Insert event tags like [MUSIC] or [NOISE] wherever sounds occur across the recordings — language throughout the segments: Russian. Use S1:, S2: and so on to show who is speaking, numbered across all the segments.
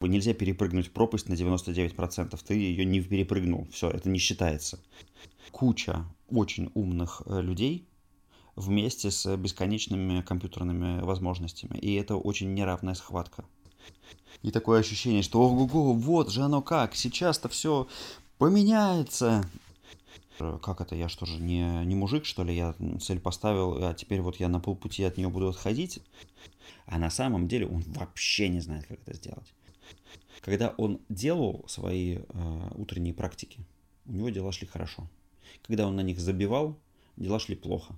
S1: Нельзя перепрыгнуть пропасть на 99%, ты ее не перепрыгнул, все, это не считается. Куча очень умных э, людей вместе с бесконечными компьютерными возможностями, и это очень неравная схватка. И такое ощущение, что ого-го, вот же оно как, сейчас-то все поменяется. Как это, я что же, не, не мужик, что ли, я цель поставил, а теперь вот я на полпути от нее буду отходить? А на самом деле он вообще не знает, как это сделать. Когда он делал свои э, утренние практики, у него дела шли хорошо. Когда он на них забивал, дела шли плохо.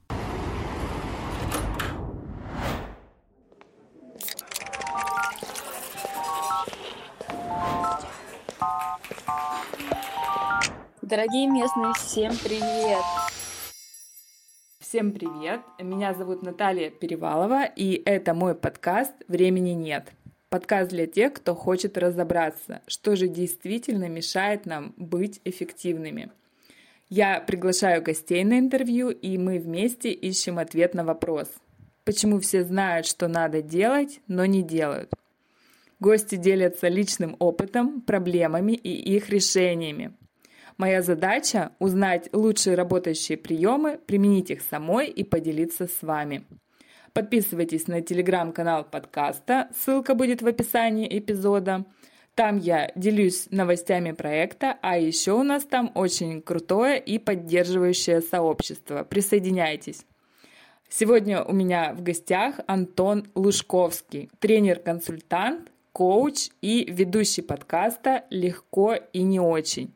S2: Дорогие местные, всем привет!
S3: Всем привет! Меня зовут Наталья Перевалова, и это мой подкаст «Времени нет». Подкаст для тех, кто хочет разобраться, что же действительно мешает нам быть эффективными. Я приглашаю гостей на интервью, и мы вместе ищем ответ на вопрос. Почему все знают, что надо делать, но не делают? Гости делятся личным опытом, проблемами и их решениями. Моя задача – узнать лучшие работающие приемы, применить их самой и поделиться с вами. Подписывайтесь на телеграм-канал подкаста, ссылка будет в описании эпизода. Там я делюсь новостями проекта, а еще у нас там очень крутое и поддерживающее сообщество. Присоединяйтесь. Сегодня у меня в гостях Антон Лужковский, тренер-консультант, коуч и ведущий подкаста «Легко и не очень».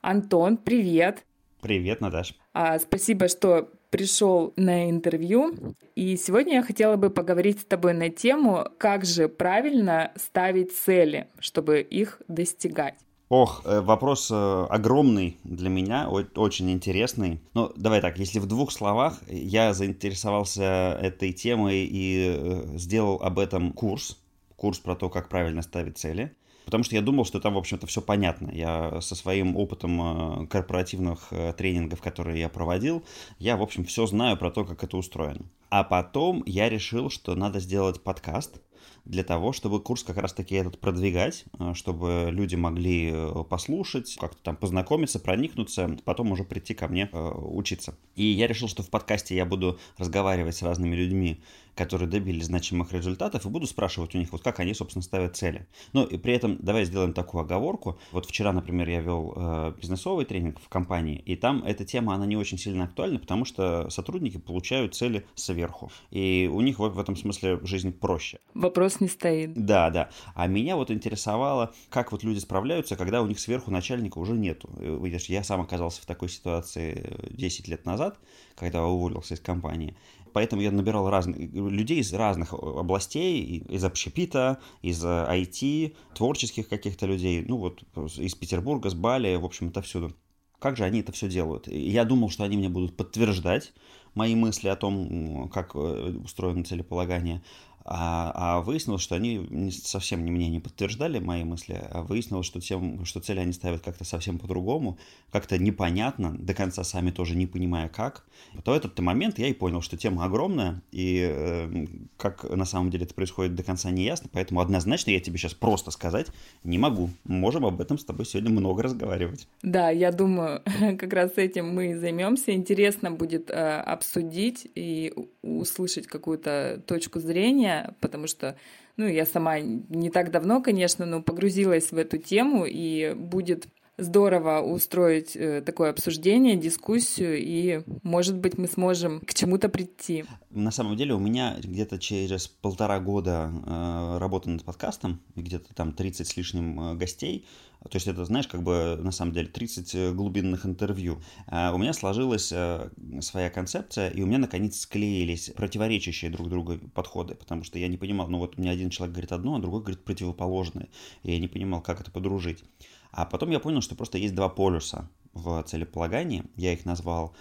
S3: Антон, привет!
S1: Привет, Наташ.
S3: А, спасибо, что пришел на интервью. И сегодня я хотела бы поговорить с тобой на тему, как же правильно ставить цели, чтобы их достигать.
S1: Ох, э, вопрос э, огромный для меня, очень интересный. Ну, давай так, если в двух словах, я заинтересовался этой темой и э, сделал об этом курс, курс про то, как правильно ставить цели потому что я думал, что там, в общем-то, все понятно. Я со своим опытом э, корпоративных э, тренингов, которые я проводил, я, в общем, все знаю про то, как это устроено. А потом я решил, что надо сделать подкаст, для того, чтобы курс как раз-таки этот продвигать, э, чтобы люди могли послушать, как-то там познакомиться, проникнуться, потом уже прийти ко мне учиться. И я решил, что в подкасте я буду разговаривать с разными людьми, которые добились значимых результатов, и буду спрашивать у них, вот как они, собственно, ставят цели. Ну, и при этом давай сделаем такую оговорку. Вот вчера, например, я вел э, бизнесовый тренинг в компании, и там эта тема, она не очень сильно актуальна, потому что сотрудники получают цели сверху. И у них вот в этом смысле жизнь проще.
S3: Вопрос не стоит.
S1: Да, да. А меня вот интересовало, как вот люди справляются, когда у них сверху начальника уже нету. Видишь, я сам оказался в такой ситуации 10 лет назад, когда уволился из компании. Поэтому я набирал разных людей из разных областей, из общепита, из IT, творческих каких-то людей, ну вот из Петербурга, с Бали, в общем, это всюду. Как же они это все делают? Я думал, что они мне будут подтверждать мои мысли о том, как э, устроено целеполагание. А, а выяснилось, что они не, совсем не мне не подтверждали мои мысли, а выяснилось, что, тем, что цели они ставят как-то совсем по-другому, как-то непонятно, до конца сами тоже не понимая как. То этот момент я и понял, что тема огромная, и э, как на самом деле это происходит до конца не ясно, поэтому однозначно я тебе сейчас просто сказать не могу. Можем об этом с тобой сегодня много разговаривать.
S3: Да, я думаю, [LAUGHS] как раз этим мы и займемся. Интересно будет э, обсудить и услышать какую-то точку зрения потому что, ну, я сама не так давно, конечно, но погрузилась в эту тему, и будет здорово устроить э, такое обсуждение, дискуссию, и, может быть, мы сможем к чему-то прийти.
S1: На самом деле у меня где-то через полтора года э, работы над подкастом, где-то там 30 с лишним э, гостей, то есть это, знаешь, как бы на самом деле 30 э, глубинных интервью. А у меня сложилась э, своя концепция, и у меня наконец склеились противоречащие друг другу подходы, потому что я не понимал, ну вот меня один человек говорит одно, а другой говорит противоположное, и я не понимал, как это подружить. А потом я понял, что просто есть два полюса в целеполагании. Я их назвал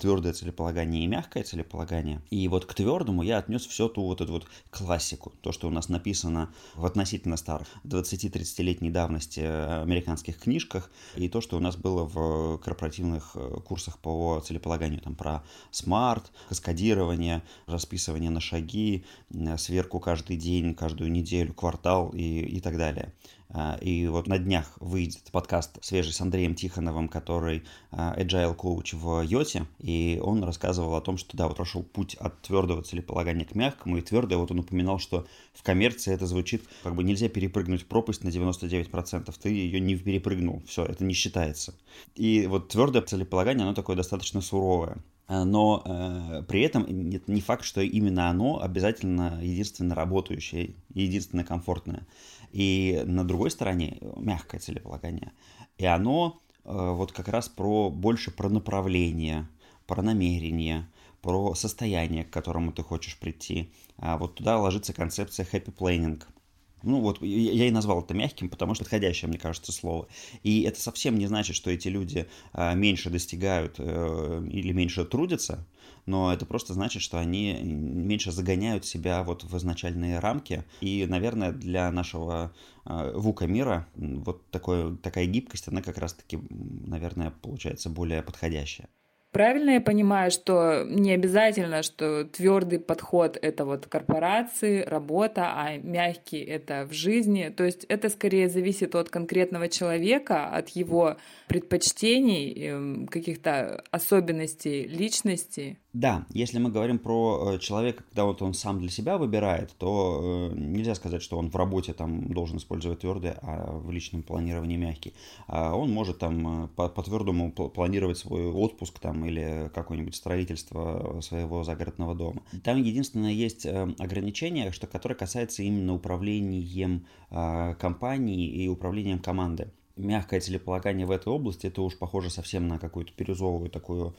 S1: твердое целеполагание и мягкое целеполагание. И вот к твердому я отнес всю ту вот эту вот классику, то, что у нас написано в относительно старых 20-30-летней давности э, американских книжках, и то, что у нас было в корпоративных э, курсах по целеполаганию, там про смарт, каскадирование, расписывание на шаги, сверку каждый день, каждую неделю, квартал и, и так далее. А, и вот на днях выйдет подкаст свежий с Андреем Тихоновым, который а, agile коуч в Йоте, и он рассказывал о том, что да, вот прошел путь от твердого целеполагания к мягкому, и твердое, вот он упоминал, что в коммерции это звучит, как бы нельзя перепрыгнуть пропасть на 99%, ты ее не перепрыгнул, все, это не считается. И вот твердое целеполагание, оно такое достаточно суровое. А, но э, при этом не факт, что именно оно обязательно единственно работающее, единственно комфортное. И на другой стороне мягкое целеполагание. И оно э, вот как раз про больше про направление, про намерение, про состояние, к которому ты хочешь прийти. А вот туда ложится концепция happy planning – ну вот, я и назвал это мягким, потому что подходящее, мне кажется, слово. И это совсем не значит, что эти люди а, меньше достигают э, или меньше трудятся, но это просто значит, что они меньше загоняют себя вот в изначальные рамки. И, наверное, для нашего а, вука мира вот такое, такая гибкость, она как раз-таки, наверное, получается более подходящая.
S3: Правильно я понимаю, что не обязательно, что твердый подход это вот корпорации, работа, а мягкий это в жизни. То есть это скорее зависит от конкретного человека, от его предпочтений, эм, каких-то особенностей личности.
S1: Да, если мы говорим про э, человека, когда вот он сам для себя выбирает, то э, нельзя сказать, что он в работе там должен использовать твердый, а в личном планировании мягкий. А он может там э, по, по твердому планировать свой отпуск там или какое-нибудь строительство своего загородного дома. Там единственное есть ограничение, что, которое касается именно управлением компанией и управлением командой мягкое целеполагание в этой области, это уж похоже совсем на какую-то бирюзовую такую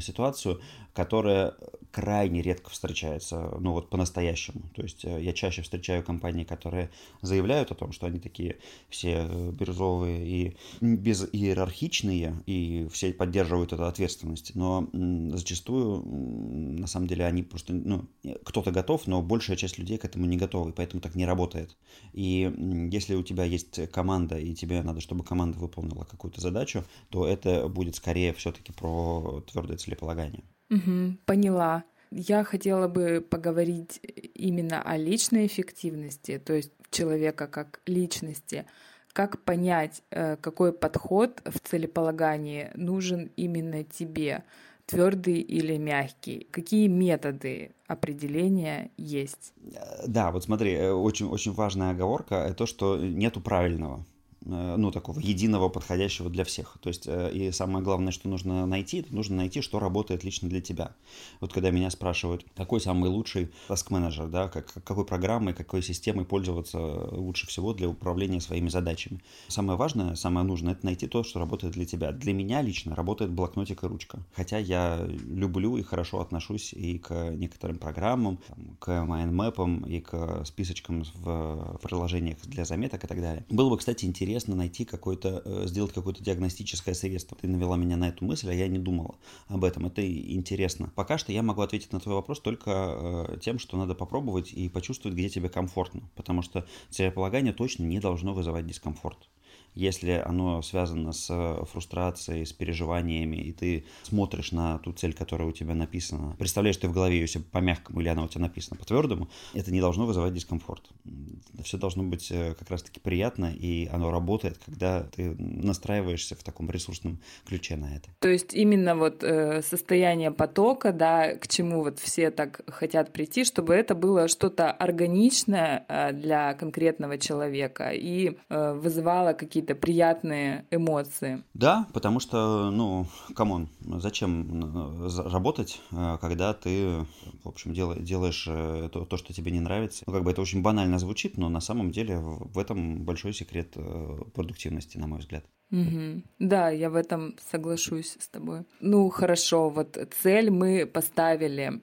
S1: ситуацию, которая крайне редко встречается, ну вот по-настоящему. То есть э, я чаще встречаю компании, которые заявляют о том, что они такие все э, бирюзовые и безиерархичные, и все поддерживают эту ответственность. Но зачастую, на самом деле, они просто, ну, кто-то готов, но большая часть людей к этому не готовы, поэтому так не работает. И если у тебя есть команда, и тебе надо, чтобы команда выполнила какую-то задачу, то это будет скорее все-таки про твердое целеполагание.
S3: Угу, поняла. Я хотела бы поговорить именно о личной эффективности, то есть человека как личности. Как понять, э, какой подход в целеполагании нужен именно тебе, твердый или мягкий? Какие методы определения есть?
S1: Э, да, вот смотри, э, очень, очень важная оговорка — то, что нету правильного. Э, ну, такого единого, подходящего для всех. То есть, э, и самое главное, что нужно найти, это нужно найти, что работает лично для тебя. Вот когда меня спрашивают, какой самый лучший task-менеджер, да, как, какой программой, какой системой пользоваться лучше всего для управления своими задачами. Самое важное, самое нужное, это найти то, что работает для тебя. Для меня лично работает блокнотик и ручка. Хотя я люблю и хорошо отношусь и к некоторым программам, к майндмэпам, и к списочкам в приложениях для заметок и так далее. Было бы, кстати, интересно интересно найти какой-то, э, сделать какое-то диагностическое средство. Ты навела меня на эту мысль, а я не думала об этом. Это интересно. Пока что я могу ответить на твой вопрос только э, тем, что надо попробовать и почувствовать, где тебе комфортно. Потому что целеполагание точно не должно вызывать дискомфорт если оно связано с э, фрустрацией, с переживаниями, и ты смотришь на ту цель, которая у тебя написана, представляешь ты в голове ее по-мягкому, или она у тебя написана по-твердому, это не должно вызывать дискомфорт. Все должно быть э, как раз-таки приятно, и оно работает, когда ты настраиваешься в таком ресурсном ключе на это.
S3: То есть именно вот э, состояние потока, да, к чему вот все так хотят прийти, чтобы это было что-то органичное для конкретного человека и вызывало какие-то какие-то приятные эмоции.
S1: Да, потому что, ну, come on, зачем э, работать, э, когда ты, в общем, делаешь э, то, то, что тебе не нравится. Ну, как бы это очень банально звучит, но на самом деле в этом большой секрет продуктивности, на мой взгляд.
S3: Угу. Да, я в этом соглашусь с тобой. Ну хорошо, вот цель мы поставили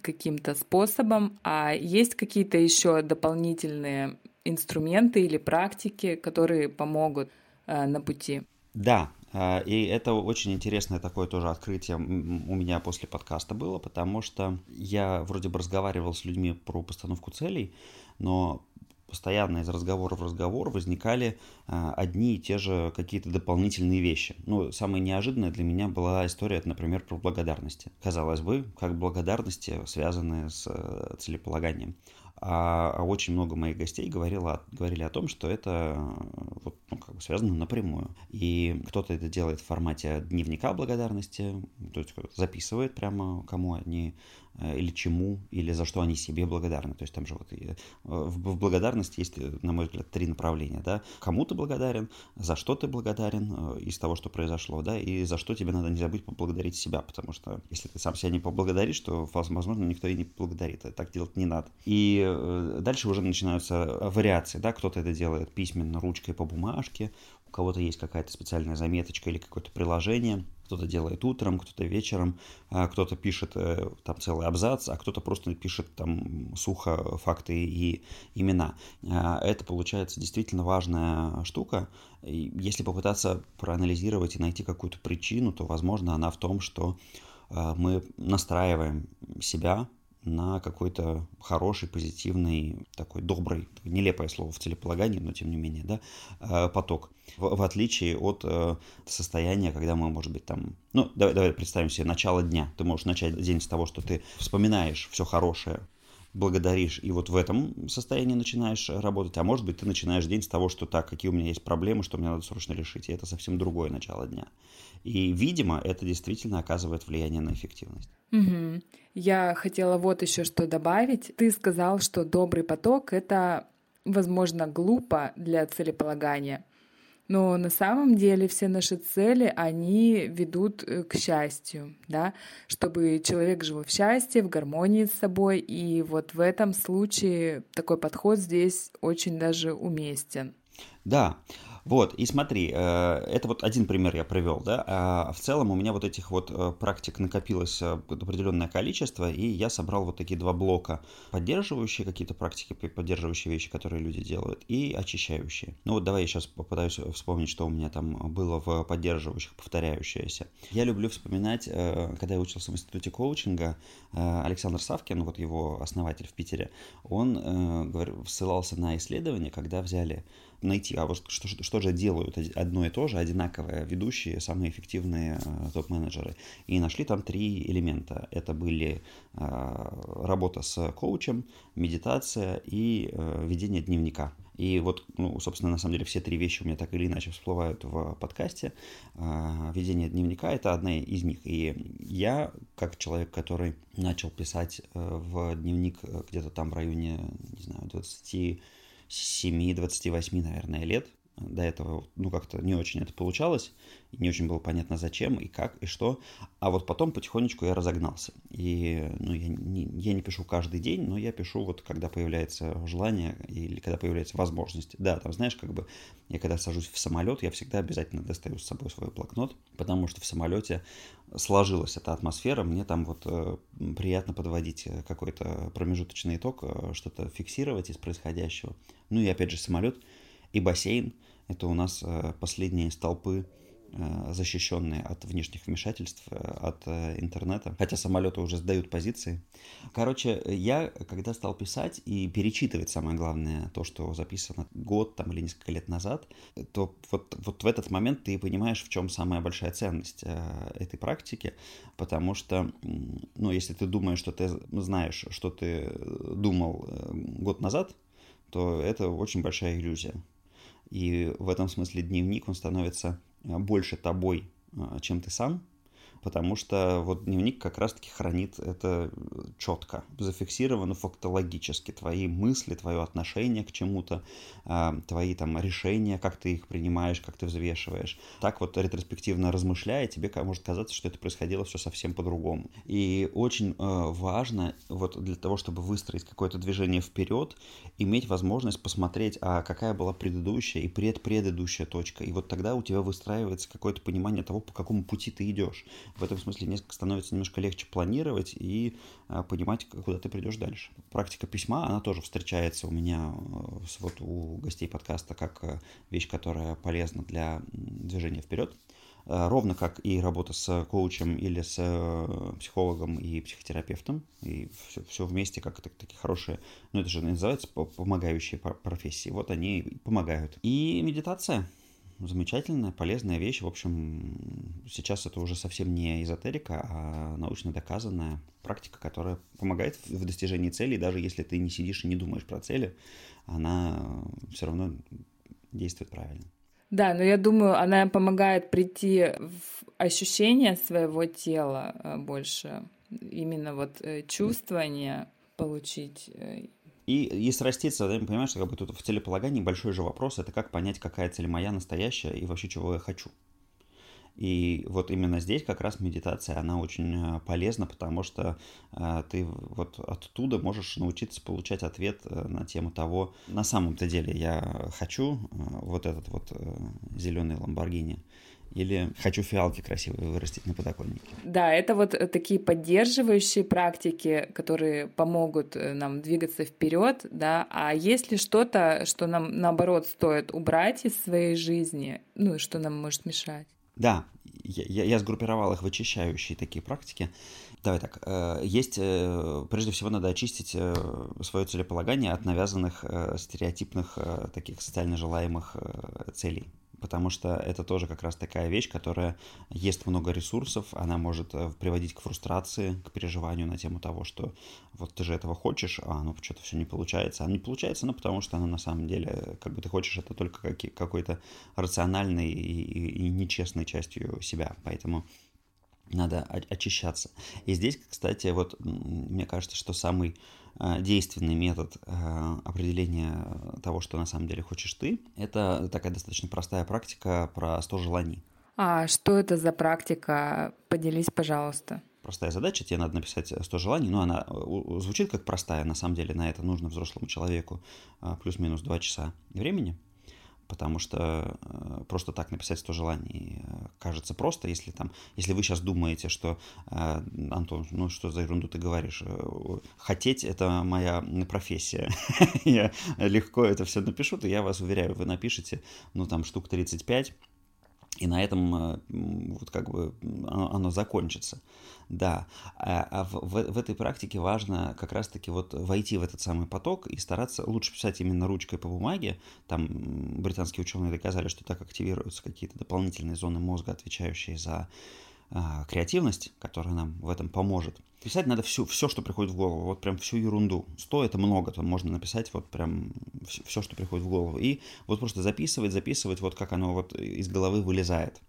S3: каким-то способом, а есть какие-то еще дополнительные инструменты или практики, которые помогут э, на пути.
S1: Да, э, и это очень интересное такое тоже открытие у меня после подкаста было, потому что я вроде бы разговаривал с людьми про постановку целей, но постоянно из разговора в разговор возникали а, одни и те же какие-то дополнительные вещи. Ну, самое неожиданное для меня была история, например, про благодарности. Казалось бы, как благодарности связаны с э, целеполаганием. А, очень много моих гостей говорило, говорили о том, что это вот, ну, как бы связано напрямую. И кто-то это делает в формате дневника благодарности, то есть записывает прямо, кому они Э, или чему, или за что они себе благодарны. То есть там же вот э, в благодарности есть, э, на мой взгляд, три направления, да. Кому ты благодарен, за что ты благодарен из того, что произошло, да, и за что тебе надо не забыть поблагодарить себя, потому что если ты сам себя не поблагодаришь, то, возможно, никто и не поблагодарит. Так делать не надо. И дальше уже начинаются вариации, да, кто-то это делает письменно, ручкой по бумажке, у кого-то есть какая-то специальная заметочка или какое-то приложение – кто-то делает утром, кто-то вечером, а кто-то пишет э, там целый абзац, а кто-то просто пишет там сухо факты и имена. А, это получается действительно важная штука. Если попытаться проанализировать и найти какую-то причину, то, возможно, она в том, что а, мы настраиваем себя на какой-то хороший, позитивный, такой добрый, нелепое слово в целеполагании, но тем не менее, да, э, поток. В, в отличие от э, состояния, когда мы, может быть, там, ну, давай, давай представим себе начало дня. Ты можешь начать день с того, что ты вспоминаешь все хорошее, благодаришь, и вот в этом состоянии начинаешь работать, а может быть, ты начинаешь день с того, что так, какие у меня есть проблемы, что мне надо срочно решить, и это совсем другое начало дня. И, видимо, это действительно оказывает влияние на эффективность.
S3: Угу. Я хотела вот еще что добавить. Ты сказал, что добрый поток — это, возможно, глупо для целеполагания. Но на самом деле все наши цели, они ведут э, к счастью, да, чтобы человек жил в счастье, в гармонии с собой. И вот в этом случае такой подход здесь очень даже уместен.
S1: Да, вот, и смотри, э, это вот один пример я привел, да, а в целом у меня вот этих вот э, практик накопилось э, определенное количество, и я собрал вот такие два блока, поддерживающие какие-то практики, поддерживающие вещи, которые люди делают, и очищающие. Ну вот давай я сейчас попытаюсь вспомнить, что у меня там было в поддерживающих, повторяющееся. Я люблю вспоминать, когда я учился в институте коучинга, Александр Савкин, вот его основатель в Питере, он ссылался на исследование, когда взяли найти, а вот что, что же делают одно и то же, одинаковые ведущие, самые эффективные э, топ-менеджеры. И нашли там три элемента. Это были э, работа с коучем, медитация и э, ведение дневника. И вот, ну, собственно, на самом деле все три вещи у меня так или иначе всплывают в подкасте. Ведение дневника – это одна из них. И я, как человек, который начал писать в дневник где-то там в районе, не знаю, 20 7-28, наверное, лет. До этого, ну, как-то не очень это получалось, не очень было понятно, зачем и как и что. А вот потом потихонечку я разогнался. И, ну, я не, я не пишу каждый день, но я пишу вот, когда появляется желание или когда появляется возможность. Да, там, знаешь, как бы, я когда сажусь в самолет, я всегда обязательно достаю с собой свой блокнот, потому что в самолете сложилась эта атмосфера, мне там вот э, приятно подводить какой-то промежуточный итог, э, что-то фиксировать из происходящего. Ну и опять же самолет и бассейн – это у нас э, последние столпы э, защищенные от внешних вмешательств, э, от интернета, хотя самолеты уже сдают позиции. Короче, я, когда стал писать и перечитывать, самое главное, то, что записано год там, или несколько лет назад, то вот, вот в этот момент ты понимаешь, в чем самая большая ценность этой практики, потому что, ну, если ты думаешь, что ты знаешь, что ты думал год назад, то это очень большая иллюзия. И в этом смысле дневник, он становится э, больше тобой, э, чем ты сам, потому что вот дневник как раз-таки хранит это четко, зафиксировано фактологически, твои мысли, твое отношение к чему-то, а, твои там решения, как ты их принимаешь, как ты взвешиваешь. Так вот ретроспективно размышляя, тебе может казаться, что это происходило все совсем по-другому. И очень э, важно вот для того, чтобы выстроить какое-то движение вперед, иметь возможность посмотреть, а какая была предыдущая и предпредыдущая точка. И вот тогда у тебя выстраивается какое-то понимание того, по какому пути ты идешь в этом смысле несколько становится немножко легче планировать и а, понимать, куда ты придешь дальше. Практика письма, она тоже встречается у меня э, вот у гостей подкаста как э, вещь, которая полезна для движения вперед э, ровно как и работа с коучем или с психологом и психотерапевтом, и все, все вместе как такие хорошие, ну это же называется помогающие профессии, вот они помогают. И медитация, замечательная, полезная вещь. В общем, сейчас это уже совсем не эзотерика, а научно доказанная практика, которая помогает в достижении целей, даже если ты не сидишь и не думаешь про цели, она все равно действует правильно.
S3: Да, но я думаю, она помогает прийти в ощущение своего тела э, больше, именно вот э, чувствование получить э,
S1: и, и сраститься, да, понимаешь, как бы тут в целеполагании большой же вопрос, это как понять, какая цель моя настоящая и вообще чего я хочу. И вот именно здесь как раз медитация, она очень э, полезна, потому что э, ты вот оттуда можешь научиться получать ответ э, на тему того, на самом-то деле я хочу э, вот этот вот э, зеленый Ламборгини, или хочу фиалки красивые вырастить на подоконнике.
S3: Да, это вот э, такие поддерживающие практики, которые помогут э, нам двигаться вперед, да. А есть ли что-то, что нам наоборот стоит убрать из своей жизни, ну, что нам может мешать?
S1: Да, я, я, я сгруппировал их в очищающие такие практики. Давай так, э, есть, прежде всего, надо очистить свое целеполагание от навязанных стереотипных таких социально желаемых целей потому что это тоже как раз такая вещь, которая ест много ресурсов, она может э, приводить к фрустрации, к переживанию на тему того, что вот ты же этого хочешь, а ну что-то все не получается. А не получается, ну потому что оно на самом деле, как бы ты хочешь это только как, какой-то рациональной и, и, и нечестной частью себя, поэтому надо очищаться. И здесь, кстати, вот мне кажется, что самый Э, действенный метод э, определения того, что на самом деле хочешь ты, это такая достаточно простая практика про 100 желаний.
S3: А что это за практика? Поделись, пожалуйста.
S1: Простая задача, тебе надо написать 100 желаний, но она э, звучит как простая, на самом деле на это нужно взрослому человеку плюс-минус 2 часа времени – потому что э, просто так написать 100 желаний э, кажется просто, если там, если вы сейчас думаете, что, э, Антон, ну что за ерунду ты говоришь, хотеть это моя профессия, [LAUGHS] я легко это все напишу, то я вас уверяю, вы напишете, ну там штук 35, и на этом вот как бы оно, оно закончится. Да, а, а в, в, в этой практике важно как раз-таки вот войти в этот самый поток и стараться лучше писать именно ручкой по бумаге. Там британские ученые доказали, что так активируются какие-то дополнительные зоны мозга, отвечающие за а, креативность, которая нам в этом поможет. Писать надо все, все, что приходит в голову, вот прям всю ерунду. Сто это много, то можно написать вот прям все, все, что приходит в голову. И вот просто записывать, записывать, вот как оно вот из головы вылезает.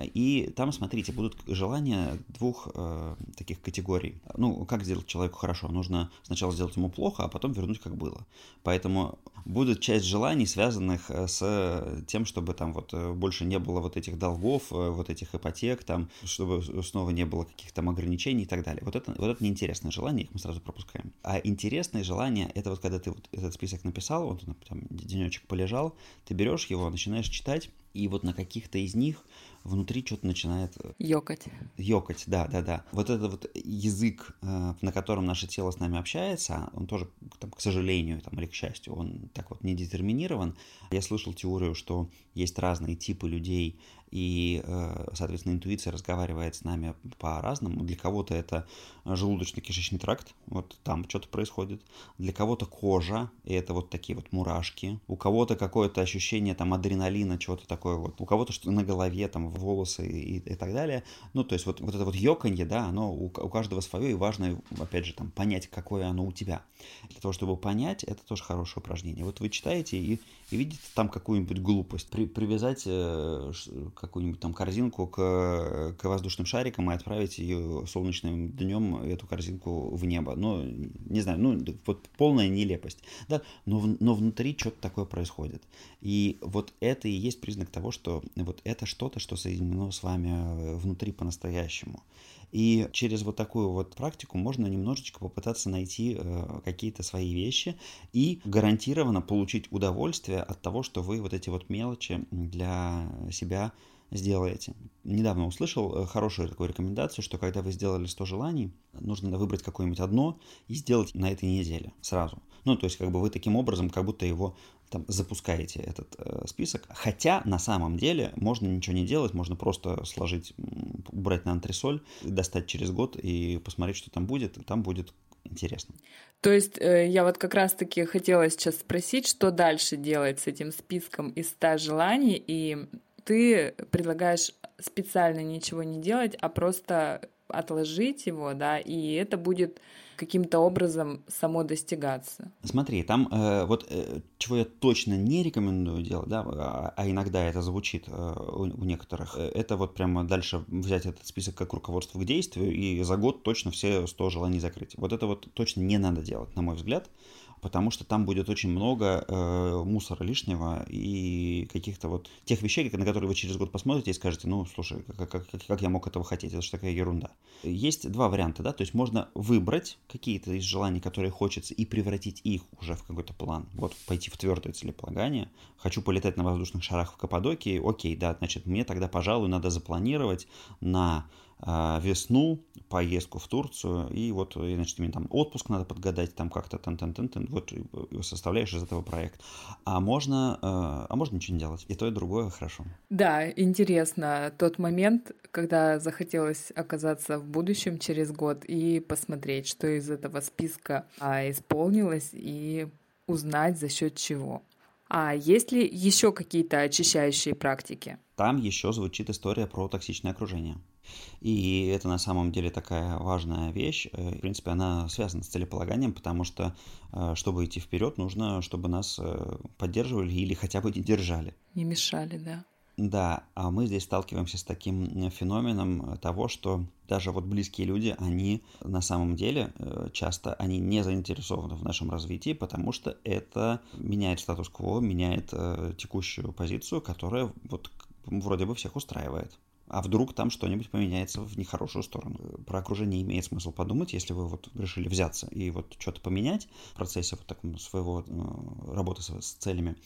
S1: И там, смотрите, будут желания двух э, таких категорий. Ну, как сделать человеку хорошо? Нужно сначала сделать ему плохо, а потом вернуть как было. Поэтому будет часть желаний, связанных э, с тем, чтобы там вот э, больше не было вот этих долгов, э, вот этих ипотек, там, чтобы снова не было каких-то там ограничений и так далее. Вот это, вот это неинтересное желание, их мы сразу пропускаем. А интересное желание, это вот когда ты вот этот список написал, вот он там денечек полежал, ты берешь его, начинаешь читать, и вот на каких-то из них внутри что-то начинает...
S3: Э, ёкать.
S1: Ёкать, да, да, да. Вот этот вот язык, э, на котором наше тело с нами общается, он тоже, там, к сожалению, там, или к счастью, он так вот не детерминирован. Я слышал теорию, что есть разные типы людей, и, э, соответственно, интуиция разговаривает с нами по-разному. Для кого-то это желудочно-кишечный тракт, вот там что-то происходит. Для кого-то кожа, и это вот такие вот мурашки. У кого-то какое-то ощущение там адреналина, чего-то такое вот. У кого-то что на голове, там волосы и, и так далее. Ну, то есть вот, вот это вот ёканье, да, оно у, у каждого свое, и важно, опять же, там понять, какое оно у тебя. Для того, чтобы понять, это тоже хорошее упражнение. Вот вы читаете и, и видите там какую-нибудь глупость. При, привязать э, какую-нибудь там корзинку к, к воздушным шарикам и отправить ее солнечным днем, эту корзинку в небо. Ну, не знаю, ну, вот полная нелепость. Да, но, но внутри что-то такое происходит. И вот это и есть признак того, что вот это что-то, что соединено с вами э, внутри по-настоящему. И через вот такую вот практику можно немножечко попытаться найти э, какие-то свои вещи и гарантированно получить удовольствие от того, что вы вот эти вот мелочи для себя сделаете. Недавно услышал э, хорошую такую рекомендацию, что когда вы сделали 100 желаний, нужно выбрать какое-нибудь одно и сделать на этой неделе сразу. Ну, то есть как бы вы таким образом как будто его там запускаете этот э, список. Хотя на самом деле можно ничего не делать, можно просто сложить, убрать на антресоль, достать через год и посмотреть, что там будет. Там будет интересно.
S3: То есть э, я вот как раз-таки хотела сейчас спросить, что дальше делать с этим списком из 100 желаний, и ты предлагаешь специально ничего не делать, а просто отложить его, да, и это будет каким-то образом само достигаться.
S1: Смотри, там э, вот э, чего я точно не рекомендую делать, да, а, а иногда это звучит э, у, у некоторых, э, это вот прямо дальше взять этот список как руководство к действию и за год точно все 100 желаний закрыть. Вот это вот точно не надо делать, на мой взгляд потому что там будет очень много э, мусора лишнего и каких-то вот тех вещей, на которые вы через год посмотрите и скажете, ну, слушай, как, как, как я мог этого хотеть, это же такая ерунда. Есть два варианта, да, то есть можно выбрать какие-то из желаний, которые хочется, и превратить их уже в какой-то план. Вот пойти в твердое целеполагание. Хочу полетать на воздушных шарах в Каппадокии, окей, да, значит, мне тогда, пожалуй, надо запланировать на весну поездку в Турцию, и вот, значит, мне там отпуск надо подгадать, там как-то, тан тан тан тан вот составляешь из этого проект. А можно, а, а можно ничего не делать. И то, и другое хорошо.
S3: Да, интересно тот момент, когда захотелось оказаться в будущем через год и посмотреть, что из этого списка а, исполнилось, и узнать за счет чего. А есть ли еще какие-то очищающие практики?
S1: Там еще звучит история про токсичное окружение. И это на самом деле такая важная вещь. Э, в принципе, она связана с целеполаганием, потому что, э, чтобы идти вперед, нужно, чтобы нас э, поддерживали или хотя бы не держали.
S3: Не мешали, да.
S1: Да, а мы здесь сталкиваемся с таким феноменом того, что даже вот близкие люди, они на самом деле часто они не заинтересованы в нашем развитии, потому что это меняет статус-кво, меняет текущую позицию, которая вот вроде бы всех устраивает а вдруг там что-нибудь поменяется в нехорошую сторону. Про окружение имеет смысл подумать, если вы вот решили взяться и вот что-то поменять в процессе вот такого своего э, работы с, целями.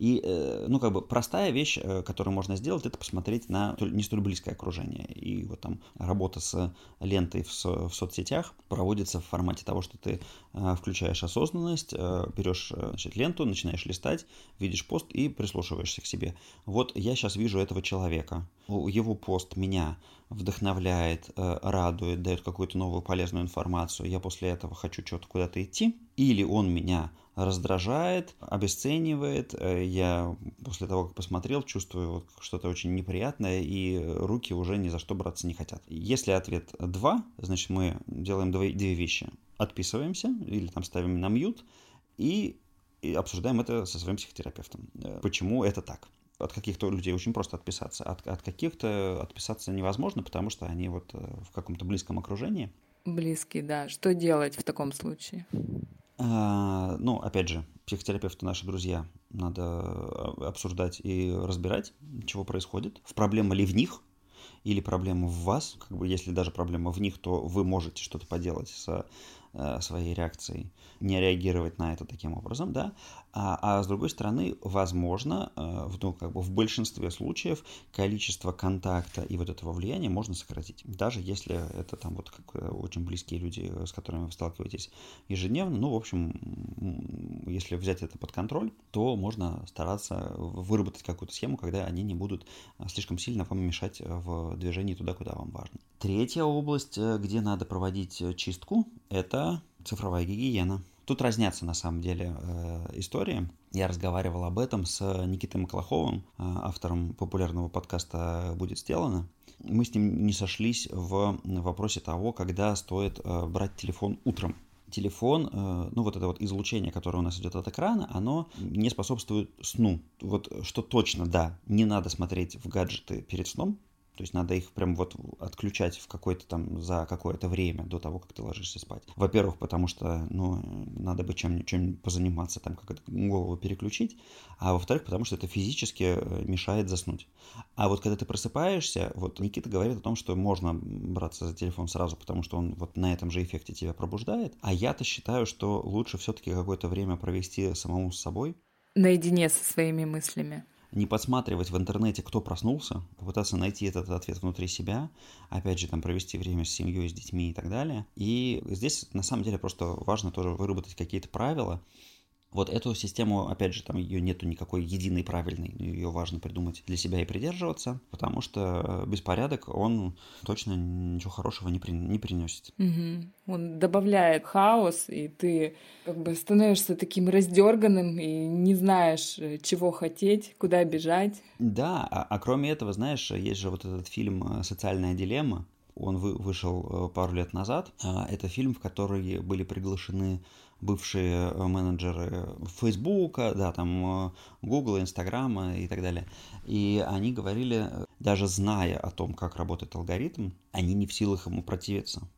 S1: И, э, ну, как бы простая вещь, э, которую можно сделать, это посмотреть на не столь близкое окружение. И вот там работа с лентой в, в соцсетях проводится в формате того, что ты включаешь осознанность, берешь значит, ленту, начинаешь листать, видишь пост и прислушиваешься к себе. Вот я сейчас вижу этого человека, его пост меня вдохновляет, э, радует, дает какую-то новую полезную информацию, я после этого хочу что-то куда-то идти, или он меня раздражает, обесценивает, э, я после того, как посмотрел, чувствую что-то очень неприятное, и руки уже ни за что браться не хотят. Если ответ 2, значит мы делаем две, вещи. Отписываемся или там ставим на мьют и и обсуждаем это со своим психотерапевтом. Э, почему это так? От каких-то людей очень просто отписаться, от, от каких-то отписаться невозможно, потому что они вот э, в каком-то близком окружении.
S3: Близкий, да. Что делать в таком случае?
S1: А, ну, опять же, психотерапевты наши друзья. Надо э, обсуждать и разбирать, чего происходит. В проблема ли в них, или проблема в вас. Как бы, если даже проблема в них, то вы можете что-то поделать с Э, своей реакцией, не реагировать на это таким образом, да, а, а с другой стороны, возможно, э, в, ну, как бы в большинстве случаев количество контакта и вот этого влияния можно сократить, даже если это там вот как э, очень близкие люди, с которыми вы сталкиваетесь ежедневно, ну, в общем, если взять это под контроль, то можно стараться выработать какую-то схему, когда они не будут слишком сильно вам мешать в движении туда, куда вам важно. Третья область, где надо проводить чистку, это цифровая гигиена. Тут разнятся на самом деле э, истории. Я разговаривал об этом с Никитой Маклаховым, э, автором популярного подкаста «Будет сделано». Мы с ним не сошлись в вопросе того, когда стоит э, брать телефон утром. Телефон, ну вот это вот излучение, которое у нас идет от экрана, оно не способствует сну. Вот что точно, да, не надо смотреть в гаджеты перед сном, то есть надо их прям вот отключать в какой-то там за какое-то время до того, как ты ложишься спать. Во-первых, потому что, ну, надо бы чем-нибудь чем позаниматься, там, как это голову переключить. А во-вторых, потому что это физически э, мешает заснуть. А вот когда ты просыпаешься, вот Никита говорит о том, что можно браться за телефон сразу, потому что он вот на этом же эффекте тебя пробуждает. А я-то считаю, что лучше все-таки какое-то время провести самому с собой.
S3: Наедине со своими мыслями
S1: не подсматривать в интернете, кто проснулся, попытаться найти этот ответ внутри себя, опять же, там, провести время с семьей, с детьми и так далее. И здесь, на самом деле, просто важно тоже выработать какие-то правила, Вот эту систему, опять же, там ее нету никакой единой правильной, ее важно придумать для себя и придерживаться, потому что беспорядок, он точно ничего хорошего не, при, не приносит.
S3: Угу. Он добавляет хаос, и ты как бы становишься таким раздерганным и не знаешь, чего хотеть, куда бежать.
S1: Да, а, а кроме этого, знаешь, есть же вот этот фильм «Социальная дилемма», он вы, вышел э, пару лет назад. А, это фильм, в который были приглашены бывшие э, менеджеры Фейсбука, да, там Гугла, Инстаграма и так далее. И они говорили, даже зная о том, как работает алгоритм, они не в силах ему противиться.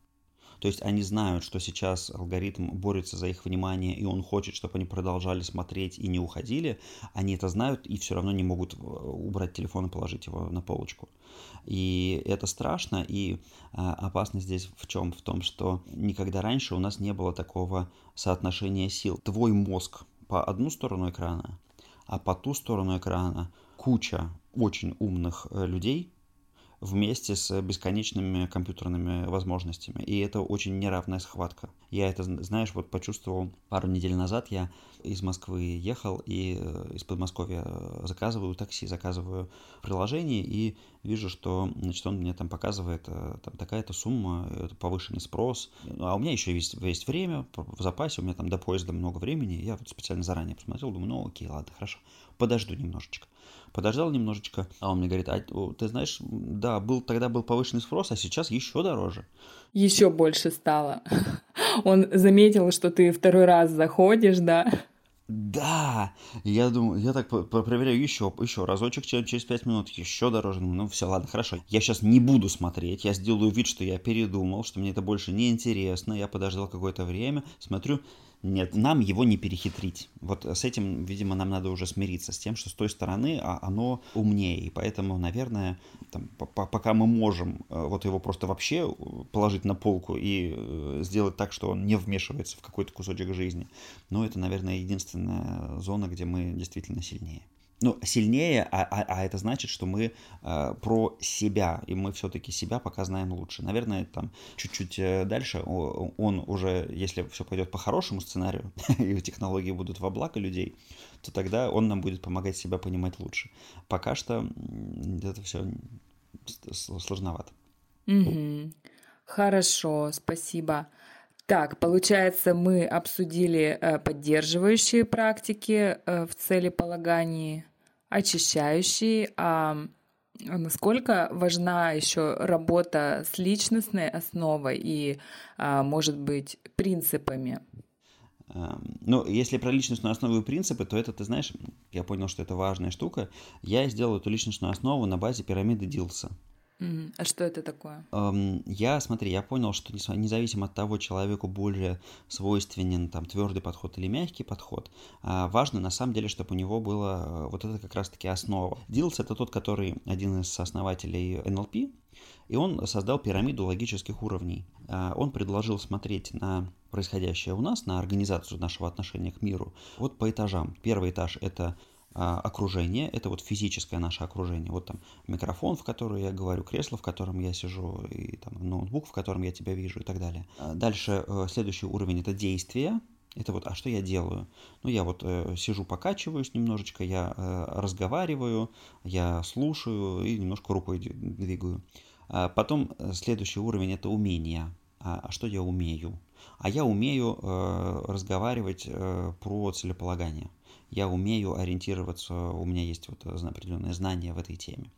S1: То есть они знают, что сейчас алгоритм борется за их внимание, и он хочет, чтобы они продолжали смотреть и не уходили. Они это знают и все равно не могут э, убрать телефон и положить его на полочку. И это страшно, и а, опасность здесь в чем? В том, что никогда раньше у нас не было такого соотношения сил. Твой мозг по одну сторону экрана, а по ту сторону экрана куча очень умных э, людей, вместе с бесконечными компьютерными возможностями. И это очень неравная схватка. Я это, знаешь, вот почувствовал пару недель назад. Я из Москвы ехал и э, из Подмосковья заказываю такси, заказываю приложение и вижу, что значит, он мне там показывает э, там, такая-то сумма, это повышенный спрос. А у меня еще есть, есть время в запасе, у меня там до поезда много времени. Я вот специально заранее посмотрел, думаю, ну окей, ладно, хорошо, подожду немножечко подождал немножечко, а он мне говорит, а ты знаешь, да, был, тогда был повышенный спрос, а сейчас еще дороже.
S3: Еще больше стало. [LAUGHS] Он заметил, что ты второй раз заходишь, да?
S1: Да, я думаю, я так проверяю еще, еще разочек через пять минут, еще дороже. Ну все, ладно, хорошо. Я сейчас не буду смотреть, я сделаю вид, что я передумал, что мне это больше не интересно. Я подождал какое-то время, смотрю, нет, нам его не перехитрить. Вот с этим, видимо, нам надо уже смириться, с тем, что с той стороны а оно умнее. И поэтому, наверное, там, пока мы можем э, вот его просто вообще положить на полку и э, сделать так, что он не вмешивается в какой-то кусочек жизни, ну, это, наверное, единственная зона, где мы действительно сильнее ну, сильнее, а, а, а это значит, что мы э, про себя, и мы все-таки себя пока знаем лучше. Наверное, там чуть-чуть э, дальше он уже, если все пойдет по хорошему сценарию, [LAUGHS] и технологии будут во благо людей, то тогда он нам будет помогать себя понимать лучше. Пока что это все сложновато.
S3: Хорошо, спасибо. Так, получается, мы обсудили э, поддерживающие практики э, в целеполагании, очищающие, а насколько важна еще работа с личностной основой и, а, может быть, принципами?
S1: Эм, ну, если про личностную основу и принципы, то это, ты знаешь, я понял, что это важная штука. Я сделал эту личностную основу на базе пирамиды Дилса.
S3: А что это такое?
S1: Я, смотри, я понял, что независимо от того, человеку более свойственен там твердый подход или мягкий подход, а, важно на самом деле, чтобы у него было э, вот это как раз-таки основа. Дилс это тот, который один из основателей НЛП, и он создал пирамиду логических уровней. А, он предложил смотреть на происходящее у нас, на организацию нашего отношения к миру, вот по этажам. Первый этаж – это окружение, это вот физическое наше окружение. Вот там микрофон, в который я говорю, кресло, в котором я сижу, и там ноутбук, в котором я тебя вижу и так далее. А дальше э, следующий уровень это действие. Это вот, а что я делаю? Ну, я вот э, сижу, покачиваюсь немножечко, я э, разговариваю, я слушаю и немножко рукой двигаю. А потом э, следующий уровень это умение. А, а что я умею? А я умею э, разговаривать э, про целеполагание я умею ориентироваться, у меня есть вот определенное знание в этой теме.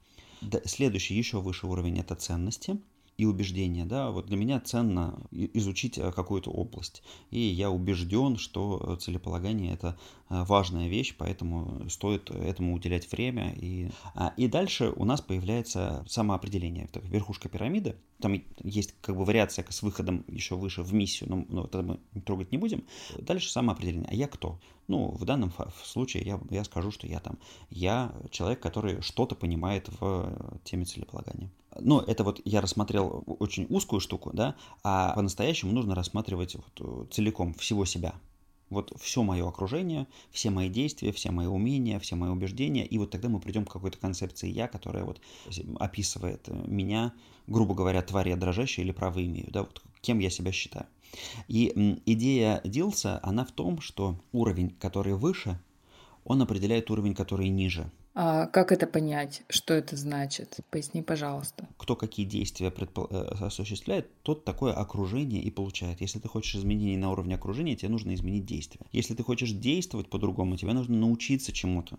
S1: Следующий, еще выше уровень – это ценности и убеждения. Да? Вот для меня ценно изучить э, какую-то область. И я убежден, что целеполагание – это э, важная вещь, поэтому стоит этому уделять время. И, а, и дальше у нас появляется самоопределение. Это верхушка пирамиды. Там есть как бы вариация с выходом еще выше в миссию, но, но это мы трогать не будем. Дальше самоопределение. А я кто? Ну, в данном случае я, я скажу, что я там, я человек, который что-то понимает в теме целеполагания. Ну, это вот я рассмотрел очень узкую штуку, да, а по-настоящему нужно рассматривать вот целиком всего себя. Вот все мое окружение, все мои действия, все мои умения, все мои убеждения, и вот тогда мы придем к какой-то концепции я, которая вот описывает меня, грубо говоря, тварь я дрожащая или право имею, да, вот кем я себя считаю. И идея Дилса, она в том, что уровень, который выше, он определяет уровень, который ниже.
S3: А как это понять? Что это значит? Поясни, пожалуйста.
S1: Кто какие действия предпо- э, осуществляет, тот такое окружение и получает. Если ты хочешь изменений на уровне окружения, тебе нужно изменить действия. Если ты хочешь действовать по-другому, тебе нужно научиться чему-то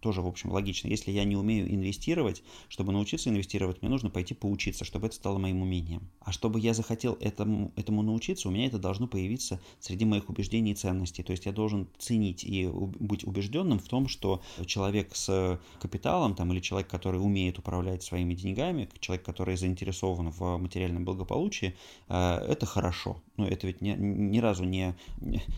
S1: тоже, в общем, логично. Если я не умею инвестировать, чтобы научиться инвестировать, мне нужно пойти поучиться, чтобы это стало моим умением. А чтобы я захотел этому, этому научиться, у меня это должно появиться среди моих убеждений и ценностей. То есть я должен ценить и быть убежденным в том, что человек с капиталом там, или человек, который умеет управлять своими деньгами, человек, который заинтересован в материальном благополучии, э, это хорошо. Но это ведь ни, ни разу не,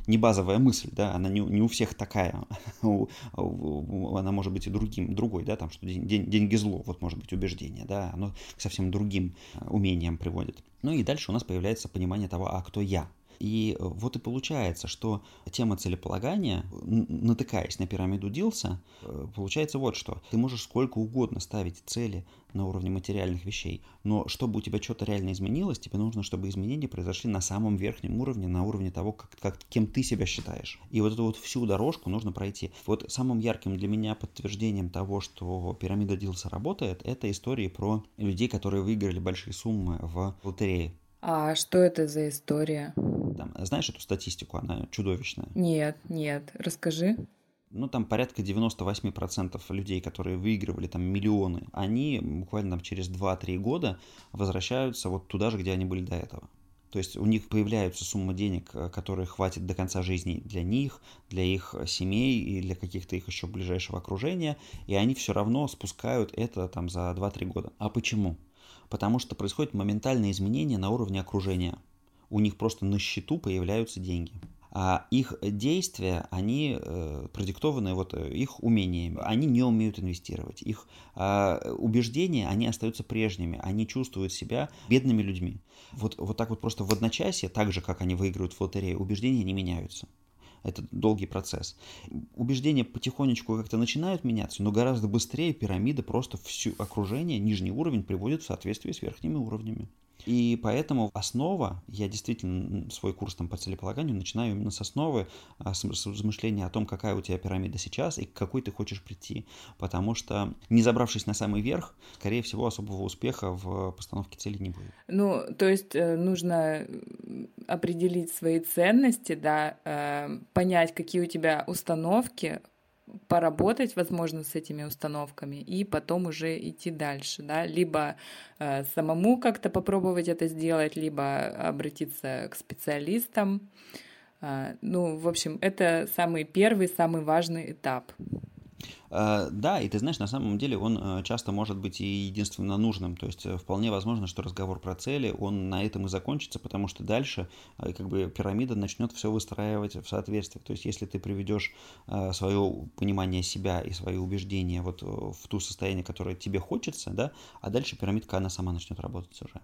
S1: не базовая мысль, да, она не, не у всех такая. [LAUGHS] Она она может быть и другим, другой, да, там, что день, деньги зло, вот может быть убеждение, да, оно к совсем другим э, умениям приводит. Ну и дальше у нас появляется понимание того, а кто я, и вот и получается, что тема целеполагания, натыкаясь на пирамиду Дилса, э, получается вот что. Ты можешь сколько угодно ставить цели на уровне материальных вещей, но чтобы у тебя что-то реально изменилось, тебе нужно, чтобы изменения произошли на самом верхнем уровне, на уровне того, как, как, кем ты себя считаешь. И вот эту вот всю дорожку нужно пройти. Вот самым ярким для меня подтверждением того, что пирамида Дилса работает, это истории про людей, которые выиграли большие суммы в лотерее.
S3: А что это за история?
S1: Там, знаешь эту статистику, она чудовищная.
S3: Нет, нет, расскажи.
S1: Ну, там порядка 98% людей, которые выигрывали там миллионы, они буквально там, через 2-3 года возвращаются вот туда же, где они были до этого. То есть у них появляются суммы денег, э, которые хватит до конца жизни для них, для их семей и для каких-то их еще ближайшего окружения, и они все равно спускают это там за 2-3 года. А почему? Потому что происходит моментальное изменение на уровне окружения – у них просто на счету появляются деньги. А их действия, они э, продиктованы вот э, их умениями. Они не умеют инвестировать. Их э, убеждения, они остаются прежними. Они чувствуют себя бедными людьми. Вот, вот так вот просто в одночасье, так же, как они выигрывают в лотерею, убеждения не меняются. Это долгий процесс. Убеждения потихонечку как-то начинают меняться, но гораздо быстрее пирамида просто все окружение, нижний уровень приводит в соответствие с верхними уровнями. И поэтому основа, я действительно свой курс там по целеполаганию начинаю именно с основы, а, с, размышления о том, какая у тебя пирамида сейчас и к какой ты хочешь прийти. Потому что, не забравшись на самый верх, скорее всего, особого успеха в постановке цели не будет.
S3: Ну, то есть э, нужно определить свои ценности, да, э, понять, какие у тебя установки, поработать, возможно, с этими установками и потом уже идти дальше, да, либо э, самому как-то попробовать это сделать, либо обратиться к специалистам. Э, ну, в общем, это самый первый, самый важный этап.
S1: Э, да, и ты знаешь, на самом деле он э, часто может быть и единственно нужным. То есть э, вполне возможно, что разговор про цели, он на этом и закончится, потому что дальше как бы пирамида начнет все выстраивать в соответствии. То есть если ты приведешь свое понимание себя и свои убеждения вот в ту состояние, которое тебе хочется, да, а дальше пирамидка, она сама начнет работать уже.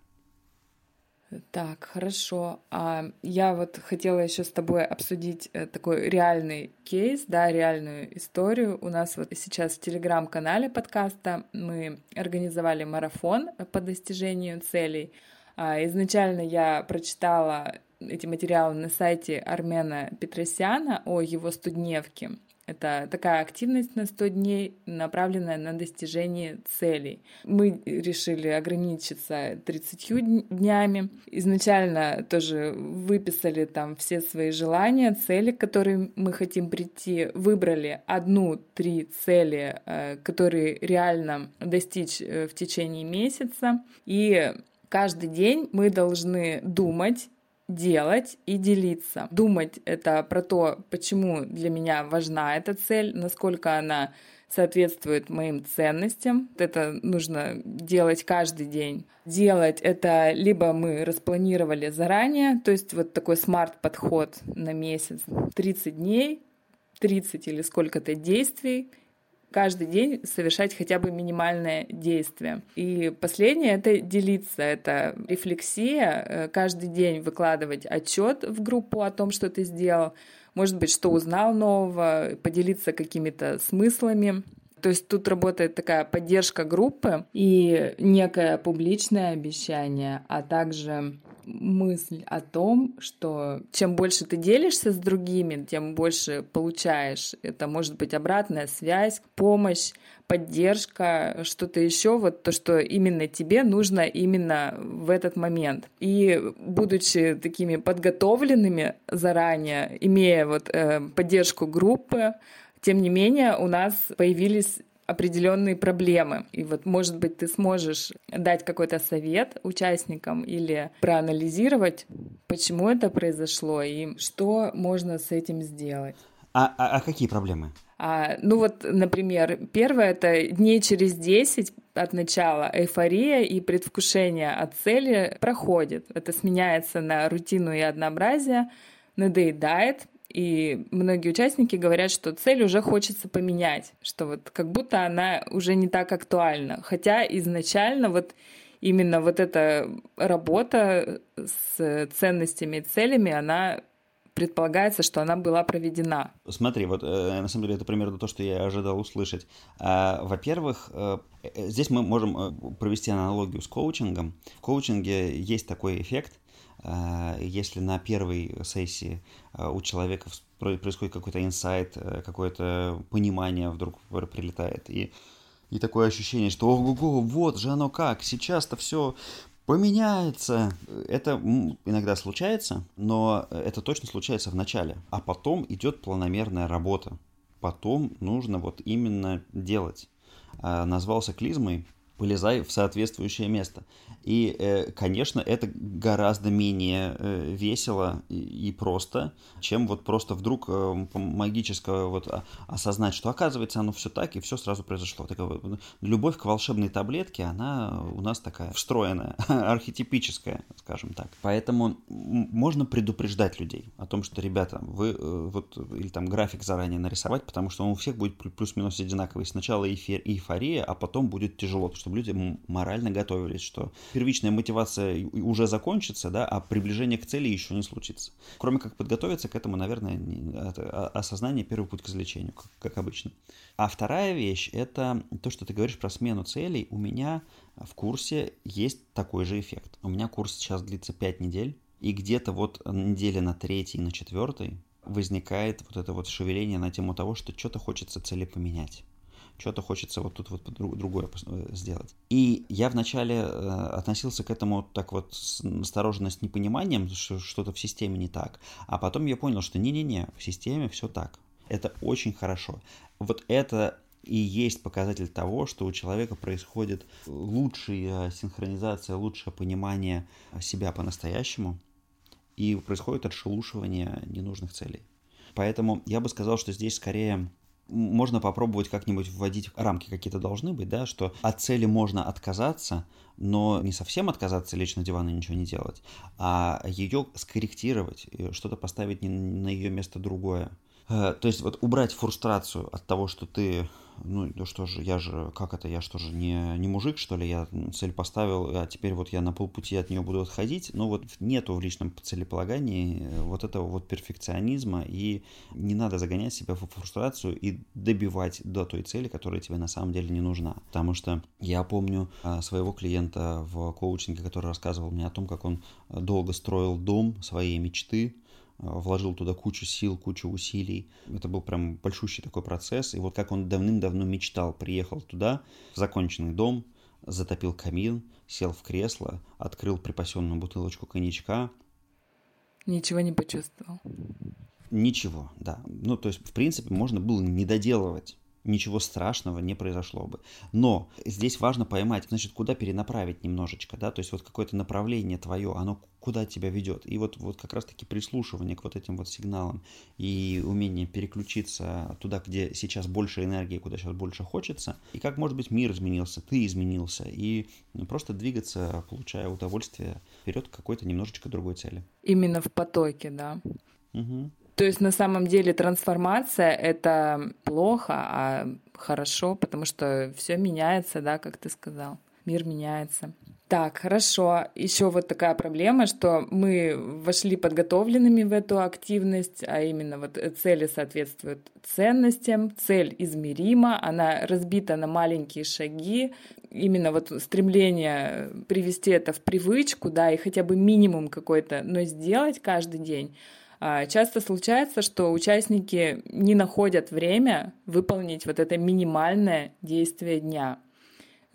S3: Так, хорошо. А я вот хотела еще с тобой обсудить э, такой реальный кейс, да, реальную историю. У нас вот сейчас в телеграм-канале подкаста мы организовали марафон по достижению целей. А изначально я прочитала эти материалы на сайте Армена Петросяна о его студневке. Это такая активность на 100 дней, направленная на достижение целей. Мы решили ограничиться 30 днями. Изначально тоже выписали там все свои желания, цели, к которым мы хотим прийти. Выбрали одну-три цели, э, которые реально достичь э, в течение месяца. И каждый день мы должны думать делать и делиться. Думать это про то, почему для меня важна эта цель, насколько она соответствует моим ценностям. Это нужно делать каждый день. Делать это либо мы распланировали заранее, то есть вот такой смарт-подход на месяц, 30 дней, 30 или сколько-то действий, каждый день совершать хотя бы минимальное действие. И последнее — это делиться, это рефлексия, э, каждый день выкладывать отчет в группу о том, что ты сделал, может быть, что узнал нового, поделиться какими-то смыслами. То есть тут работает такая поддержка группы и некое публичное обещание, а также мысль о том, что чем больше ты делишься с другими, тем больше получаешь. Это может быть обратная связь, помощь, поддержка, что-то еще, вот то, что именно тебе нужно именно в этот момент. И будучи такими подготовленными заранее, имея вот э, поддержку группы, тем не менее у нас появились определенные проблемы. И вот, может быть, ты сможешь дать какой-то совет участникам или проанализировать, почему это произошло и что можно с этим сделать.
S1: А, а, а какие проблемы?
S3: А, ну вот, например, первое — это дней через 10 от начала эйфория и предвкушение от цели проходит. Это сменяется на рутину и однообразие, надоедает, и многие участники говорят, что цель уже хочется поменять, что вот как будто она уже не так актуальна. Хотя изначально вот именно вот эта работа с ценностями и целями, она предполагается, что она была проведена.
S1: Смотри, вот э, на самом деле это примерно то, что я ожидал услышать. А, во-первых, э, э, здесь мы можем провести аналогию с коучингом. В коучинге есть такой эффект, если на первой сессии у человека происходит какой-то инсайт, какое-то понимание вдруг прилетает, и и такое ощущение, что ого-го, вот же оно как, сейчас-то все поменяется. Это иногда случается, но это точно случается в начале. А потом идет планомерная работа. Потом нужно вот именно делать. А, назвался клизмой полезай в соответствующее место. И, э, конечно, это гораздо менее э, весело и просто, чем вот просто вдруг э, магическое вот осознать, что оказывается оно все так, и все сразу произошло. Любовь к волшебной таблетке, она у нас такая встроенная, [LAUGHS] архетипическая, скажем так. Поэтому можно предупреждать людей о том, что, ребята, вы вот, или там график заранее нарисовать, потому что он у всех будет плюс-минус одинаковый. Сначала эйфория, а потом будет тяжело, чтобы люди морально готовились, что первичная мотивация уже закончится, да, а приближение к цели еще не случится. Кроме как подготовиться к этому, наверное, это осознание первый путь к излечению, как, как обычно. А вторая вещь – это то, что ты говоришь про смену целей. У меня в курсе есть такой же эффект. У меня курс сейчас длится 5 недель, и где-то вот недели на третий, на четвертый возникает вот это вот шевеление на тему того, что что-то хочется цели поменять что-то хочется вот тут вот другое э, сделать. И я вначале э, относился к этому так вот с осторожно, с непониманием, что что-то в системе не так. А потом я понял, что не-не-не, в системе все так. Это очень хорошо. Вот это и есть показатель того, что у человека происходит лучшая синхронизация, лучшее понимание себя по-настоящему, и происходит отшелушивание ненужных целей. Поэтому я бы сказал, что здесь скорее можно попробовать как-нибудь вводить рамки какие-то должны быть, да, что от цели можно отказаться, но не совсем отказаться, лечь на диван и ничего не делать, а ее скорректировать, что-то поставить на ее место другое. Э, то есть вот убрать фрустрацию от того, что ты ну, что же, я же, как это, я что же, не, не мужик, что ли, я цель поставил, а теперь вот я на полпути от нее буду отходить, но вот нету в личном целеполагании э, вот этого вот перфекционизма, и не надо загонять себя в фрустрацию и добивать до той цели, которая тебе на самом деле не нужна. Потому что я помню а, своего клиента в коучинге, который рассказывал мне о том, как он долго строил дом своей мечты, вложил туда кучу сил, кучу усилий. Это был прям большущий такой процесс. И вот как он давным-давно мечтал, приехал туда, в законченный дом, затопил камин, сел в кресло, открыл припасенную бутылочку коньячка.
S3: Ничего не почувствовал.
S1: Ничего, да. Ну, то есть, в принципе, можно было не доделывать ничего страшного не произошло бы. Но здесь важно поймать, значит, куда перенаправить немножечко, да, то есть вот какое-то направление твое, оно куда тебя ведет. И вот, вот как раз-таки прислушивание к вот этим вот сигналам и умение переключиться туда, где сейчас больше энергии, куда сейчас больше хочется, и как, может быть, мир изменился, ты изменился, и просто двигаться, получая удовольствие вперед к какой-то немножечко другой цели.
S3: Именно в потоке, да.
S1: Угу.
S3: То есть на самом деле трансформация это плохо, а хорошо, потому что все меняется, да, как ты сказал. Мир меняется. Так, хорошо. Еще вот такая проблема, что мы вошли подготовленными в эту активность, а именно вот цели соответствуют ценностям, цель измерима, она разбита на маленькие шаги, именно вот стремление привести это в привычку, да, и хотя бы минимум какой-то, но сделать каждый день. А, часто случается, что участники не находят время выполнить вот это минимальное действие дня.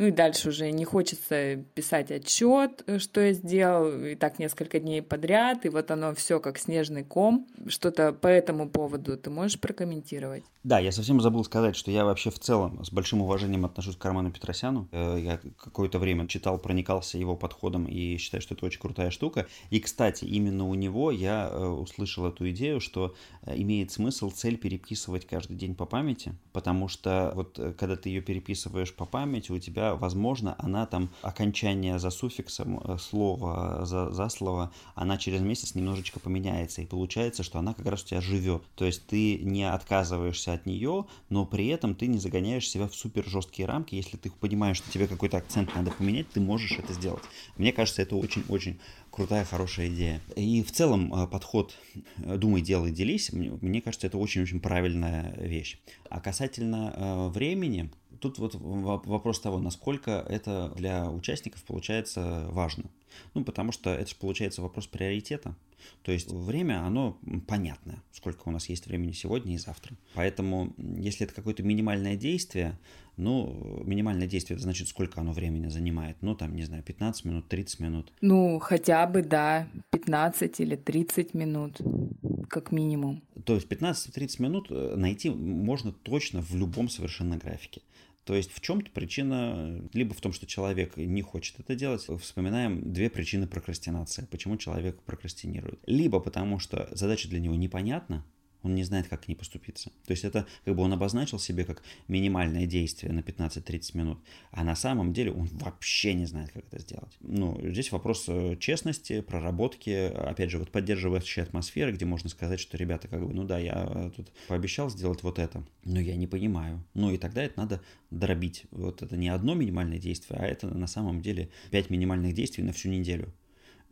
S3: Ну и дальше уже не хочется писать отчет, э, что я сделал, и так несколько дней подряд, и вот оно все как снежный ком. Что-то по этому поводу ты можешь прокомментировать?
S1: Да, я совсем забыл сказать, что я вообще в целом с большим уважением отношусь к Роману Петросяну. Э, я какое-то время читал, проникался его подходом и считаю, что это очень крутая штука. И, кстати, именно у него я э, услышал эту идею, что имеет смысл цель переписывать каждый день по памяти, потому что вот когда ты ее переписываешь по памяти, у тебя возможно, она там, окончание за суффиксом, э, слово за, за слово, она через месяц немножечко поменяется, и получается, что она как раз у тебя живет. То есть ты не отказываешься от нее, но при этом ты не загоняешь себя в супер жесткие рамки. Если ты понимаешь, что тебе какой-то акцент надо поменять, ты можешь это сделать. Мне кажется, это очень-очень крутая, хорошая идея. И в целом э, подход э, «думай, делай, делись», мне кажется, это очень-очень правильная вещь. А касательно времени, тут вот вопрос того, насколько это для участников получается важно. Ну, потому что это же получается вопрос приоритета. То есть время, оно понятное, сколько у нас есть времени сегодня и завтра. Поэтому, если это какое-то минимальное действие, ну, минимальное действие, это значит, сколько оно времени занимает. Ну, там, не знаю, 15 минут, 30 минут.
S3: Ну, хотя бы, да, 15 или 30 минут, как минимум.
S1: То есть 15-30 минут э, найти можно точно в любом совершенно графике. То есть в чем-то причина либо в том, что человек не хочет это делать. Вспоминаем две причины прокрастинации. Почему человек прокрастинирует. Либо потому, что задача для него непонятна, он не знает, как к ней поступиться. То есть это как бы он обозначил себе как минимальное действие на 15-30 минут, а на самом деле он вообще не знает, как это сделать. Ну, здесь вопрос э, честности, проработки, опять же, вот поддерживающей атмосферы, где можно сказать, что, ребята, как бы, ну да, я тут пообещал сделать вот это, но я не понимаю. Ну и тогда это надо дробить. Вот это не одно минимальное действие, а это на самом деле 5 минимальных действий на всю неделю.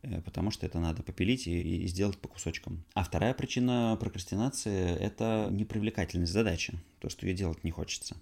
S1: Э, потому что это надо попилить и, и сделать по кусочкам. А вторая причина прокрастинации – это непривлекательность задачи, то, что ее делать не хочется.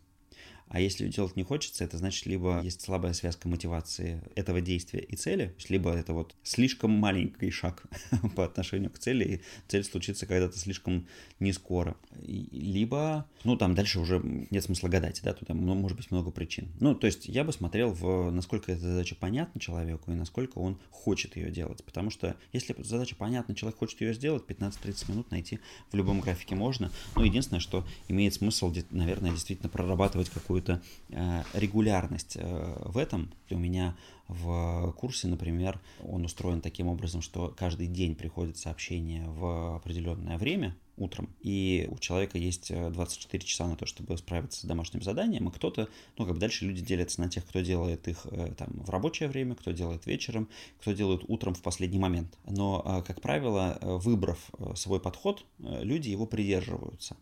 S1: А если делать не хочется, это значит, либо есть слабая связка мотивации этого действия и цели, либо это вот слишком маленький шаг [LAUGHS] по отношению к цели, и цель случится когда-то слишком не скоро. Либо, ну, там дальше уже нет смысла гадать, да, тут ну, может быть много причин. Ну, то есть я бы смотрел, в насколько эта задача понятна человеку и насколько он хочет ее делать. Потому что если задача понятна, человек хочет ее сделать, 15-30 минут найти в любом графике можно. Ну, единственное, что имеет смысл, наверное, действительно прорабатывать какую какую-то э, регулярность э, в этом. У меня в курсе, например, он устроен таким образом, что каждый день приходит сообщение в определенное время, утром, и у человека есть 24 э, часа на то, чтобы справиться с домашним заданием, и кто-то, ну, как бы дальше люди делятся на тех, кто делает их там в рабочее время, кто делает вечером, кто делает утром в последний момент. Но, как правило, выбрав свой подход, люди его придерживаются.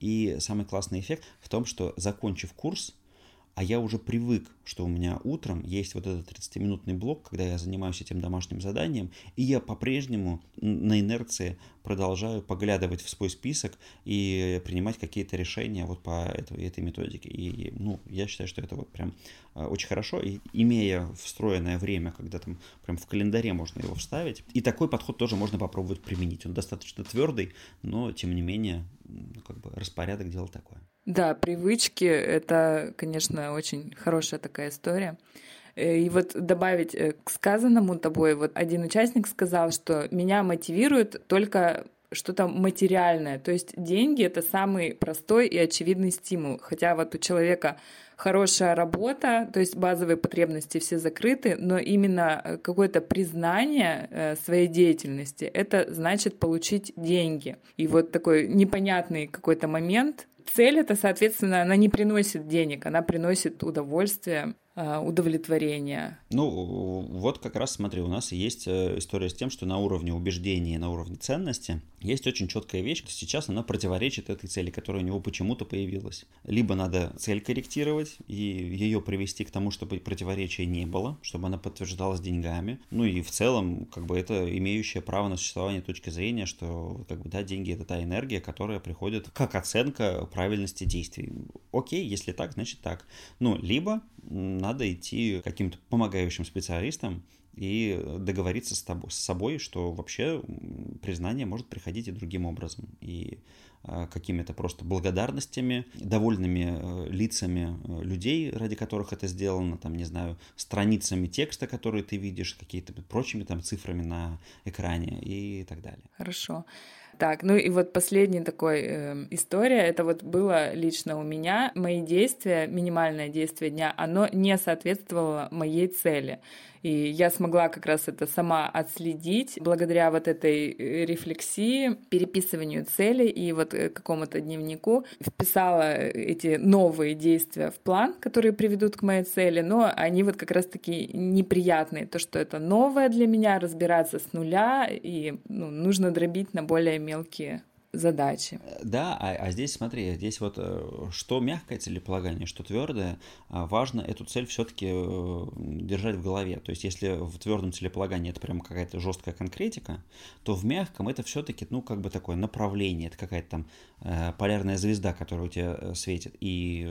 S1: И самый классный эффект в том, что закончив курс, а я уже привык, что у меня утром есть вот этот 30-минутный блок, когда я занимаюсь этим домашним заданием, и я по-прежнему на инерции продолжаю поглядывать в свой список и принимать какие-то решения вот по этой, этой методике. И, ну, я считаю, что это вот прям а, очень хорошо, и имея встроенное время, когда там прям в календаре можно его вставить, и такой подход тоже можно попробовать применить. Он достаточно твердый, но, тем не менее, ну, как бы распорядок дела такое.
S3: Да, привычки — это, конечно, очень хорошая такая история. Э, и вот добавить э, к сказанному тобой, вот один участник сказал, что меня мотивирует только что-то материальное. То есть деньги — это самый простой и очевидный стимул. Хотя вот у человека хорошая работа, то есть базовые потребности все закрыты, но именно э, какое-то признание своей деятельности — это значит получить деньги. И вот такой непонятный какой-то момент Цель это, соответственно, она не приносит денег, она приносит удовольствие. Э, удовлетворения.
S1: Ну, вот как раз смотри, у нас есть э, история с тем, что на уровне убеждения, на уровне ценности есть очень четкая вещь, сейчас она противоречит этой цели, которая у него почему-то появилась. Либо надо цель корректировать и ее привести к тому, чтобы противоречия не было, чтобы она подтверждалась деньгами. Ну и в целом, как бы это имеющая право на существование точки зрения, что как бы да, деньги это та энергия, которая приходит как оценка правильности действий. Окей, если так, значит так. Ну, либо надо идти каким-то помогающим специалистам и договориться с, тобой, с собой, что вообще признание может приходить и другим образом. И э, какими-то просто благодарностями, довольными э, лицами э, людей, ради которых это сделано, там, не знаю, страницами текста, которые ты видишь, какие-то прочими там цифрами на экране и так далее.
S3: Хорошо. Так, ну и вот последняя такой э, история, это вот было лично у меня, мои действия, минимальное действие дня, оно не соответствовало моей цели. И я смогла как раз это сама отследить благодаря вот этой э, рефлексии, переписыванию целей и вот э, какому-то дневнику. Вписала эти новые действия в план, которые приведут к моей цели, но они вот как раз таки неприятные. То, что это новое для меня, разбираться с нуля, и ну, нужно дробить на более мелкие задачи.
S1: Да, а, а здесь смотри, здесь вот э, что мягкое целеполагание, что твердое, а важно эту цель все-таки э, держать в голове. То есть, если в твердом целеполагании это прям какая-то жесткая конкретика, то в мягком это все-таки, ну, как бы такое направление, это какая-то там э, полярная звезда, которая у тебя светит. И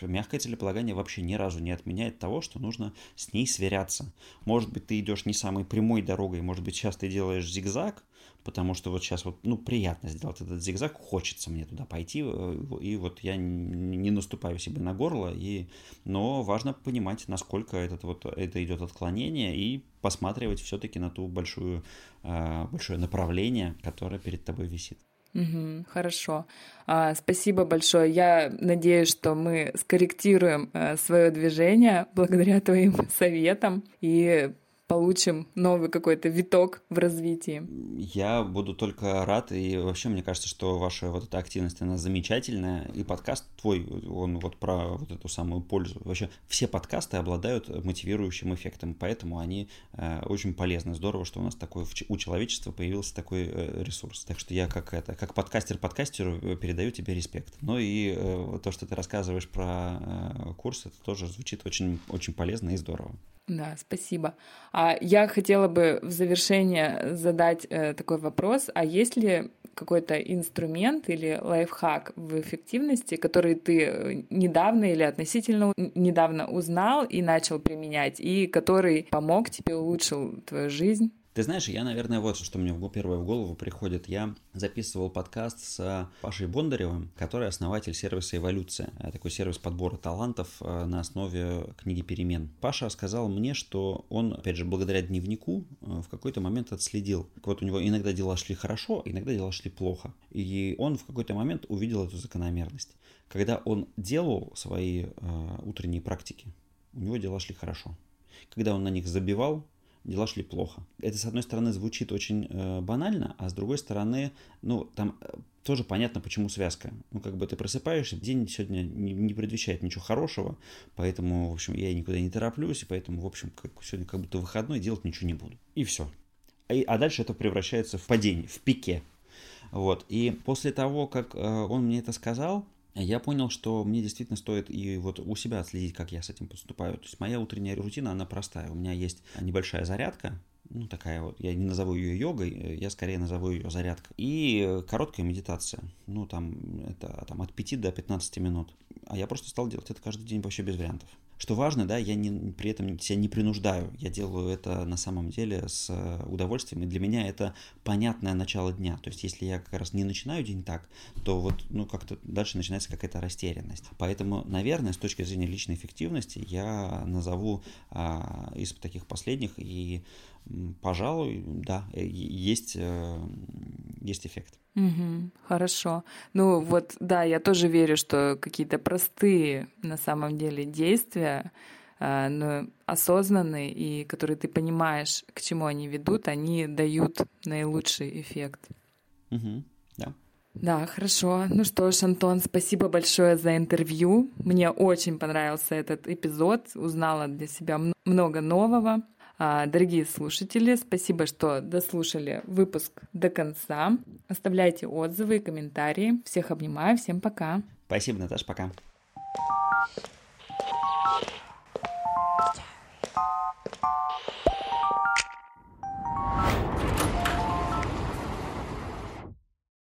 S1: мягкое целеполагание вообще ни разу не отменяет того, что нужно с ней сверяться. Может быть, ты идешь не самой прямой дорогой, может быть, сейчас ты делаешь зигзаг, потому что вот сейчас вот, ну, приятно сделать этот зигзаг, хочется мне туда пойти, э, и вот я не наступаю себе на горло, и, но важно понимать, насколько этот вот, это идет отклонение, и посматривать все-таки на ту большую, э, большое направление, которое перед тобой висит.
S3: Угу, хорошо. А, спасибо большое. Я надеюсь, что мы скорректируем э, свое движение благодаря твоим [LAUGHS] советам и получим новый какой-то виток в развитии.
S1: Я буду только рад, и вообще мне кажется, что ваша вот эта активность, она замечательная, и подкаст твой, он вот про вот эту самую пользу. Вообще все подкасты обладают мотивирующим эффектом, поэтому они э, очень полезны. Здорово, что у нас такой, у человечества появился такой э, ресурс. Так что я как это, как подкастер подкастеру э, передаю тебе респект. Ну и э, то, что ты рассказываешь про э, курс, это тоже звучит очень, очень полезно и здорово.
S3: Да, спасибо. А я хотела бы в завершение задать э, такой вопрос: а есть ли какой-то инструмент или лайфхак в эффективности, который ты недавно или относительно недавно узнал и начал применять, и который помог тебе, улучшил твою жизнь?
S1: Ты знаешь, я, наверное, вот что мне первое в голову приходит. Я записывал подкаст с Пашей Бондаревым, который основатель сервиса «Эволюция». Э, такой сервис подбора талантов э, на основе книги «Перемен». Паша сказал мне, что он, опять же, благодаря дневнику э, в какой-то момент отследил. Вот у него иногда дела шли хорошо, иногда дела шли плохо. И он в какой-то момент увидел эту закономерность. Когда он делал свои утренние практики, у него дела шли хорошо. Когда он на них забивал, дела шли плохо. Это, с одной стороны, звучит очень э, банально, а с другой стороны, ну, там э, тоже понятно, почему связка. Ну, как бы ты просыпаешься, день сегодня не, не предвещает ничего хорошего, поэтому, в общем, я никуда не тороплюсь, и поэтому, в общем, как, сегодня как будто выходной, делать ничего не буду. И все. И, а дальше это превращается в падение, в пике. Вот. И после того, как э, он мне это сказал, я понял, что мне действительно стоит и вот у себя отследить, как я с этим поступаю. То есть моя утренняя рутина, она простая. У меня есть небольшая зарядка, ну такая вот, я не назову ее йогой, я скорее назову ее зарядкой. И короткая медитация, ну там это там от 5 до 15 минут. А я просто стал делать это каждый день вообще без вариантов. Что важно, да, я не, при этом себя не принуждаю. Я делаю это на самом деле с э, удовольствием. И для меня это понятное начало дня. То есть, если я как раз не начинаю день так, то вот, ну, как-то дальше начинается какая-то растерянность. Поэтому, наверное, с точки зрения личной эффективности, я назову а, из таких последних и пожалуй, да, э, есть, э, есть эффект.
S3: Угу, хорошо. Ну вот, да, я тоже верю, что какие-то простые на самом деле действия, э, но осознанные и которые ты понимаешь, к чему они ведут, они дают наилучший эффект.
S1: Угу, да.
S3: Да, хорошо. Ну что ж, Антон, спасибо большое за интервью. Мне очень понравился этот эпизод. Узнала для себя много нового. А, дорогие слушатели, спасибо, что дослушали выпуск до конца. Оставляйте отзывы и комментарии. Всех обнимаю, всем пока.
S1: Спасибо, Наташа, пока.